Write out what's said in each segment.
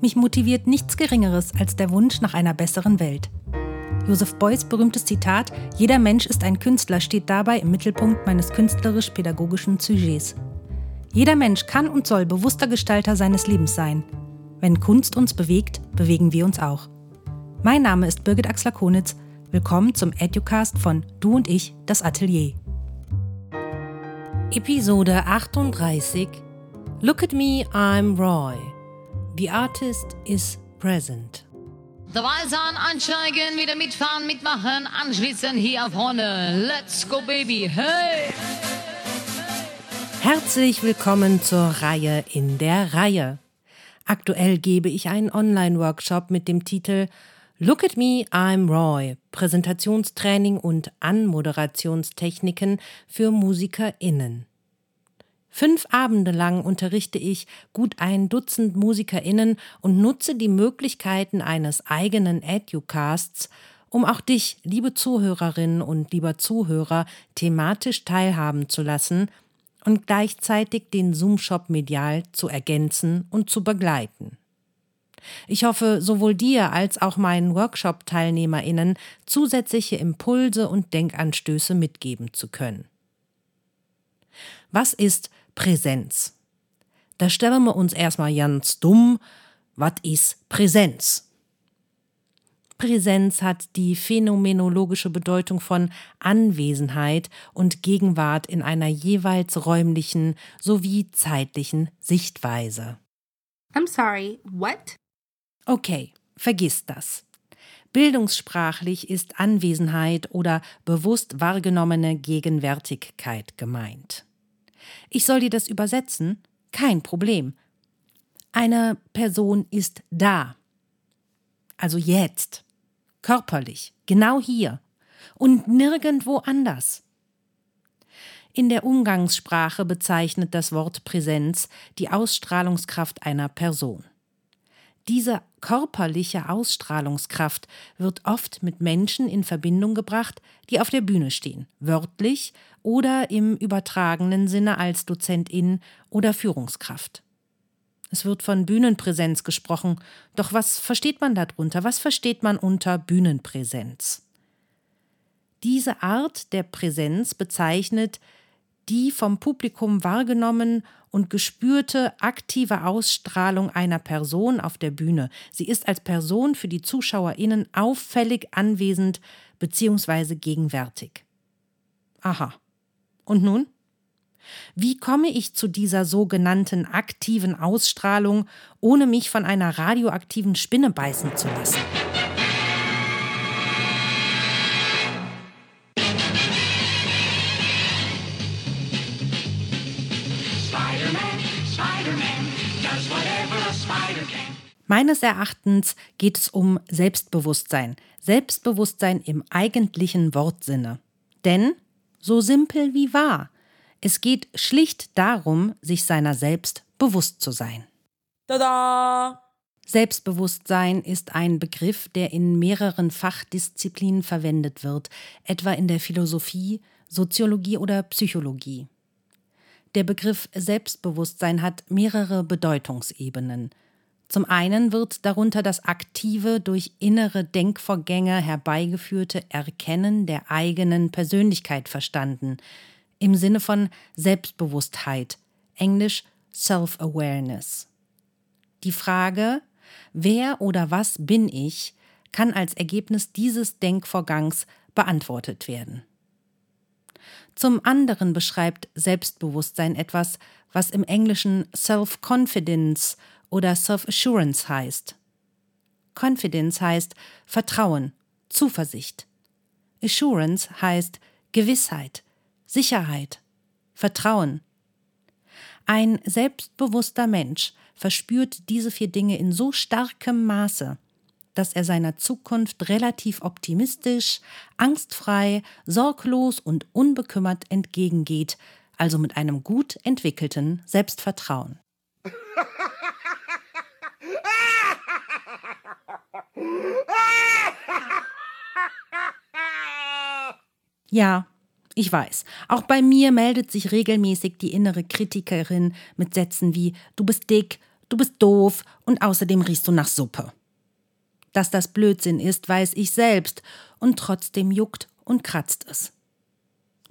Mich motiviert nichts Geringeres als der Wunsch nach einer besseren Welt. Joseph Beuys berühmtes Zitat Jeder Mensch ist ein Künstler steht dabei im Mittelpunkt meines künstlerisch-pädagogischen Sujets. Jeder Mensch kann und soll bewusster Gestalter seines Lebens sein. Wenn Kunst uns bewegt, bewegen wir uns auch. Mein Name ist Birgit Axler-Konitz. Willkommen zum Educast von Du und ich, das Atelier. Episode 38 Look at me, I'm Roy. The artist is present. Dabei sein, ansteigen, wieder mitfahren, mitmachen, anschließen hier vorne. Let's go, baby, hey! Herzlich willkommen zur Reihe in der Reihe. Aktuell gebe ich einen Online-Workshop mit dem Titel Look at me, I'm Roy. Präsentationstraining und Anmoderationstechniken für MusikerInnen. Fünf Abende lang unterrichte ich gut ein Dutzend MusikerInnen und nutze die Möglichkeiten eines eigenen Educasts, um auch dich, liebe Zuhörerinnen und lieber Zuhörer, thematisch teilhaben zu lassen und gleichzeitig den Zoom-Shop medial zu ergänzen und zu begleiten. Ich hoffe, sowohl dir als auch meinen Workshop-TeilnehmerInnen zusätzliche Impulse und Denkanstöße mitgeben zu können. Was ist Präsenz. Da stellen wir uns erstmal ganz dumm, was ist Präsenz? Präsenz hat die phänomenologische Bedeutung von Anwesenheit und Gegenwart in einer jeweils räumlichen sowie zeitlichen Sichtweise. I'm sorry, what? Okay, vergiss das. Bildungssprachlich ist Anwesenheit oder bewusst wahrgenommene Gegenwärtigkeit gemeint. Ich soll dir das übersetzen? Kein Problem. Eine Person ist da. Also jetzt. Körperlich. Genau hier. Und nirgendwo anders. In der Umgangssprache bezeichnet das Wort Präsenz die Ausstrahlungskraft einer Person. Diese körperliche Ausstrahlungskraft wird oft mit Menschen in Verbindung gebracht, die auf der Bühne stehen, wörtlich oder im übertragenen Sinne als Dozentin oder Führungskraft. Es wird von Bühnenpräsenz gesprochen, doch was versteht man darunter? Was versteht man unter Bühnenpräsenz? Diese Art der Präsenz bezeichnet die vom Publikum wahrgenommen und gespürte aktive Ausstrahlung einer Person auf der Bühne. Sie ist als Person für die ZuschauerInnen auffällig anwesend bzw. gegenwärtig. Aha. Und nun? Wie komme ich zu dieser sogenannten aktiven Ausstrahlung, ohne mich von einer radioaktiven Spinne beißen zu lassen? Meines Erachtens geht es um Selbstbewusstsein. Selbstbewusstsein im eigentlichen Wortsinne. Denn, so simpel wie wahr, es geht schlicht darum, sich seiner selbst bewusst zu sein. Tada! Selbstbewusstsein ist ein Begriff, der in mehreren Fachdisziplinen verwendet wird, etwa in der Philosophie, Soziologie oder Psychologie. Der Begriff Selbstbewusstsein hat mehrere Bedeutungsebenen. Zum einen wird darunter das aktive, durch innere Denkvorgänge herbeigeführte Erkennen der eigenen Persönlichkeit verstanden, im Sinne von Selbstbewusstheit, englisch Self-Awareness. Die Frage, wer oder was bin ich, kann als Ergebnis dieses Denkvorgangs beantwortet werden. Zum anderen beschreibt Selbstbewusstsein etwas, was im Englischen Self-Confidence oder Self-Assurance heißt. Confidence heißt Vertrauen, Zuversicht. Assurance heißt Gewissheit, Sicherheit, Vertrauen. Ein selbstbewusster Mensch verspürt diese vier Dinge in so starkem Maße, dass er seiner Zukunft relativ optimistisch, angstfrei, sorglos und unbekümmert entgegengeht, also mit einem gut entwickelten Selbstvertrauen. Ja, ich weiß. Auch bei mir meldet sich regelmäßig die innere Kritikerin mit Sätzen wie Du bist dick, du bist doof und außerdem riechst du nach Suppe. Dass das Blödsinn ist, weiß ich selbst, und trotzdem juckt und kratzt es.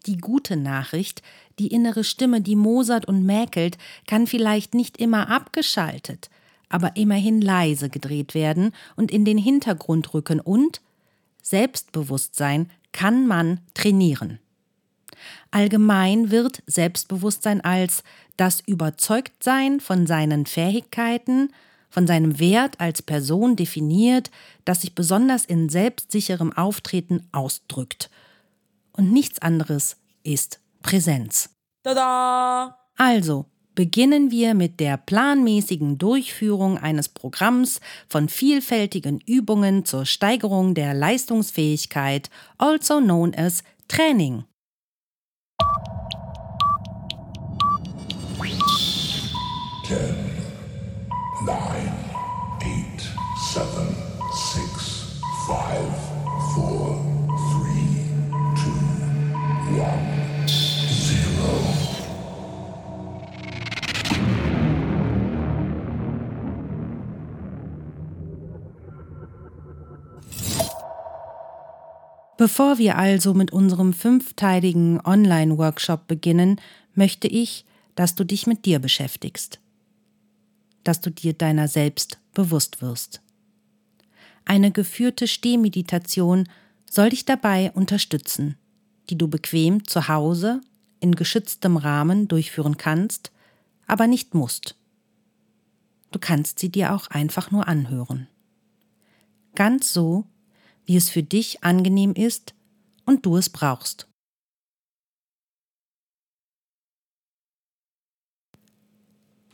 Die gute Nachricht, die innere Stimme, die mosert und mäkelt, kann vielleicht nicht immer abgeschaltet, aber immerhin leise gedreht werden und in den Hintergrund rücken und Selbstbewusstsein kann man trainieren. Allgemein wird Selbstbewusstsein als das Überzeugtsein von seinen Fähigkeiten, von seinem Wert als Person definiert, das sich besonders in selbstsicherem Auftreten ausdrückt. Und nichts anderes ist Präsenz. Tada! Also, beginnen wir mit der planmäßigen Durchführung eines Programms von vielfältigen Übungen zur Steigerung der Leistungsfähigkeit, also known as Training. Bevor wir also mit unserem fünfteiligen Online-Workshop beginnen, möchte ich, dass du dich mit dir beschäftigst, dass du dir deiner selbst bewusst wirst. Eine geführte Stehmeditation soll dich dabei unterstützen, die du bequem zu Hause in geschütztem Rahmen durchführen kannst, aber nicht musst. Du kannst sie dir auch einfach nur anhören. Ganz so, wie es für dich angenehm ist und du es brauchst.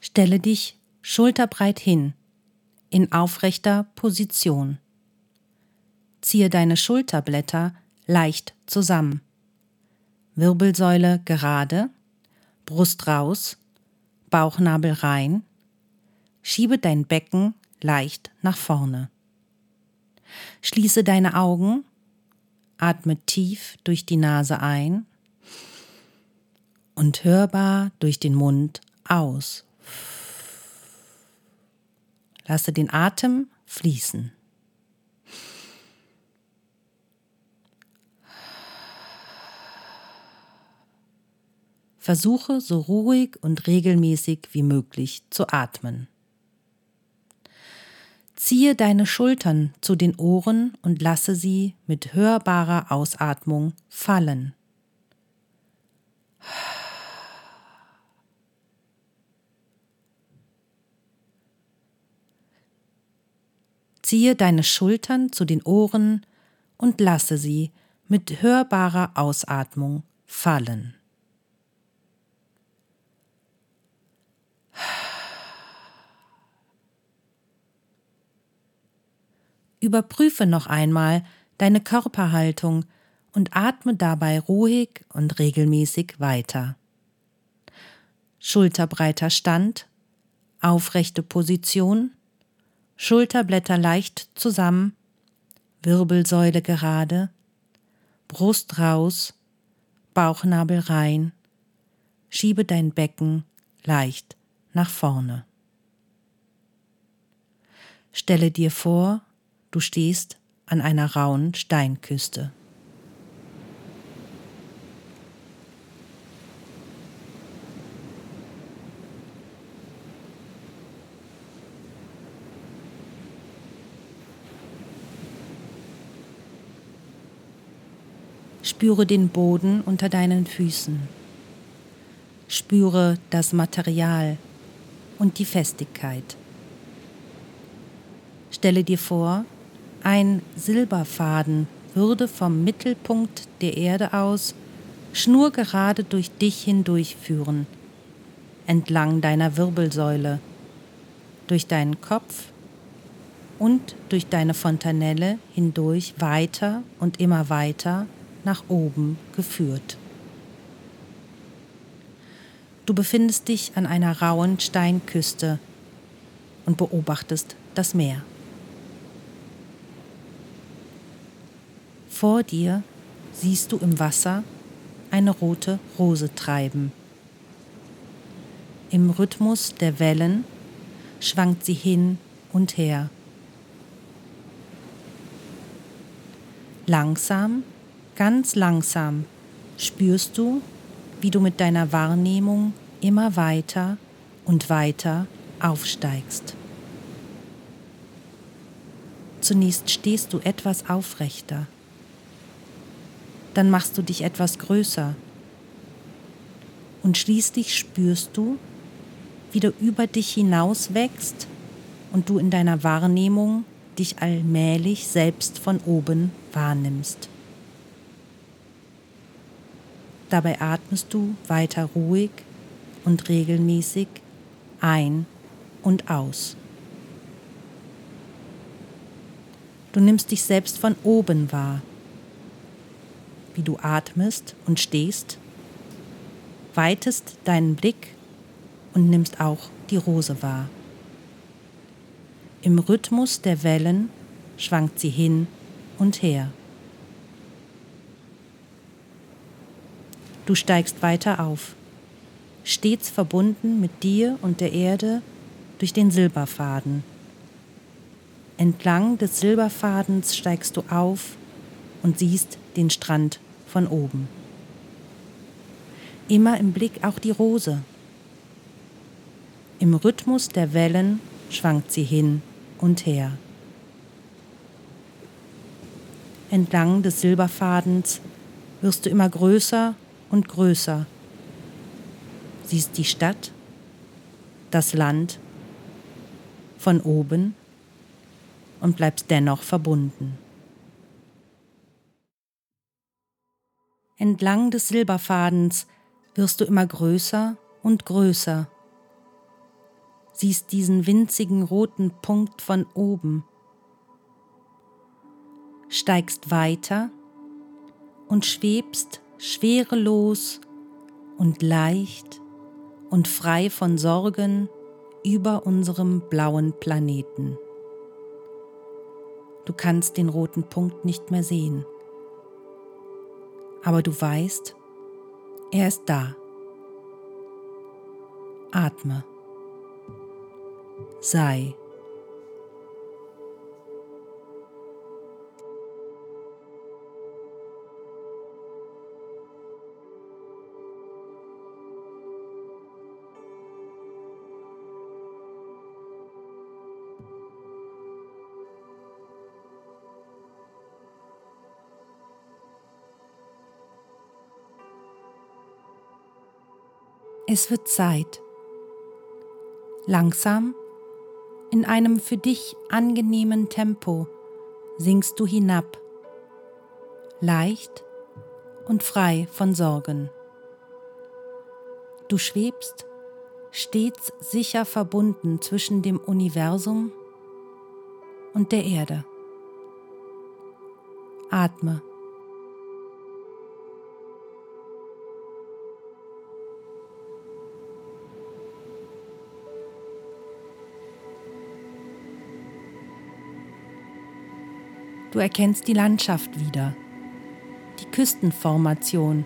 Stelle dich schulterbreit hin, in aufrechter Position. Ziehe deine Schulterblätter leicht zusammen. Wirbelsäule gerade, Brust raus, Bauchnabel rein. Schiebe dein Becken leicht nach vorne. Schließe deine Augen, atme tief durch die Nase ein und hörbar durch den Mund aus. Lasse den Atem fließen. Versuche so ruhig und regelmäßig wie möglich zu atmen. Ziehe deine Schultern zu den Ohren und lasse sie mit hörbarer Ausatmung fallen. Ziehe deine Schultern zu den Ohren und lasse sie mit hörbarer Ausatmung fallen. Überprüfe noch einmal deine Körperhaltung und atme dabei ruhig und regelmäßig weiter. Schulterbreiter Stand, aufrechte Position, Schulterblätter leicht zusammen, Wirbelsäule gerade, Brust raus, Bauchnabel rein, schiebe dein Becken leicht nach vorne. Stelle dir vor, Du stehst an einer rauen Steinküste. Spüre den Boden unter deinen Füßen. Spüre das Material und die Festigkeit. Stelle dir vor, ein Silberfaden würde vom Mittelpunkt der Erde aus schnurgerade durch dich hindurchführen, entlang deiner Wirbelsäule, durch deinen Kopf und durch deine Fontanelle hindurch weiter und immer weiter nach oben geführt. Du befindest dich an einer rauen Steinküste und beobachtest das Meer. Vor dir siehst du im Wasser eine rote Rose treiben. Im Rhythmus der Wellen schwankt sie hin und her. Langsam, ganz langsam spürst du, wie du mit deiner Wahrnehmung immer weiter und weiter aufsteigst. Zunächst stehst du etwas aufrechter, dann machst du dich etwas größer und schließlich spürst du, wie du über dich hinaus wächst und du in deiner Wahrnehmung dich allmählich selbst von oben wahrnimmst. Dabei atmest du weiter ruhig und regelmäßig ein und aus. Du nimmst dich selbst von oben wahr, wie du atmest und stehst, weitest deinen Blick und nimmst auch die Rose wahr. Im Rhythmus der Wellen schwankt sie hin und her. Du steigst weiter auf, stets verbunden mit dir und der Erde durch den Silberfaden. Entlang des Silberfadens steigst du auf und siehst den Strand von oben. Immer im Blick auch die Rose. Im Rhythmus der Wellen schwankt sie hin und her. Entlang des Silberfadens wirst du immer größer und größer. Siehst die Stadt, das Land von oben und bleibst dennoch verbunden. Entlang des Silberfadens wirst du immer größer und größer. Siehst diesen winzigen roten Punkt von oben, steigst weiter und schwebst schwerelos und leicht und frei von Sorgen über unserem blauen Planeten. Du kannst den roten Punkt nicht mehr sehen, aber du weißt, er ist da. Atme sei. Es wird Zeit. Langsam in einem für dich angenehmen Tempo sinkst du hinab, leicht und frei von Sorgen. Du schwebst stets sicher verbunden zwischen dem Universum und der Erde. Atme. Du erkennst die Landschaft wieder, die Küstenformation,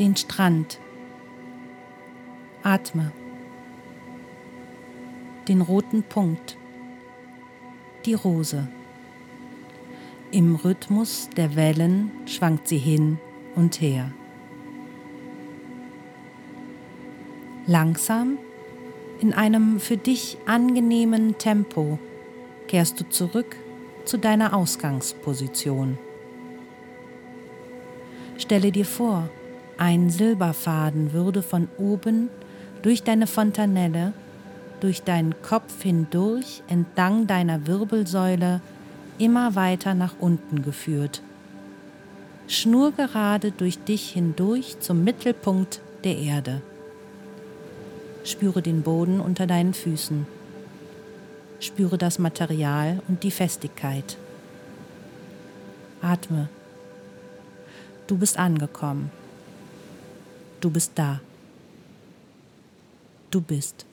den Strand. Atme. Den roten Punkt. Die Rose. Im Rhythmus der Wellen schwankt sie hin und her. Langsam, in einem für dich angenehmen Tempo, kehrst du zurück zu deiner Ausgangsposition. Stelle dir vor, ein Silberfaden würde von oben durch deine Fontanelle, durch deinen Kopf hindurch, entlang deiner Wirbelsäule, immer weiter nach unten geführt. Schnurgerade durch dich hindurch zum Mittelpunkt der Erde. Spüre den Boden unter deinen Füßen. Spüre das Material und die Festigkeit. Atme. Du bist angekommen. Du bist da. Du bist.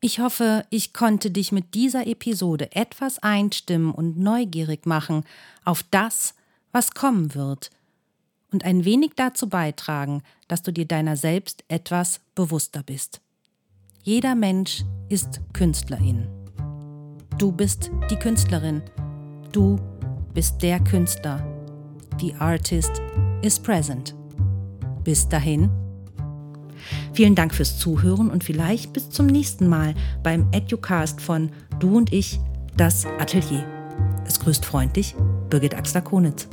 Ich hoffe, ich konnte dich mit dieser Episode etwas einstimmen und neugierig machen auf das, was kommen wird – und ein wenig dazu beitragen, dass du dir deiner selbst etwas bewusster bist. Jeder Mensch ist Künstlerin. Du bist die Künstlerin. Du bist der Künstler. The artist is present. Bis dahin. Vielen Dank fürs Zuhören und vielleicht bis zum nächsten Mal beim Educast von Du und ich, das Atelier. Es grüßt freundlich Birgit Axler-Konitz.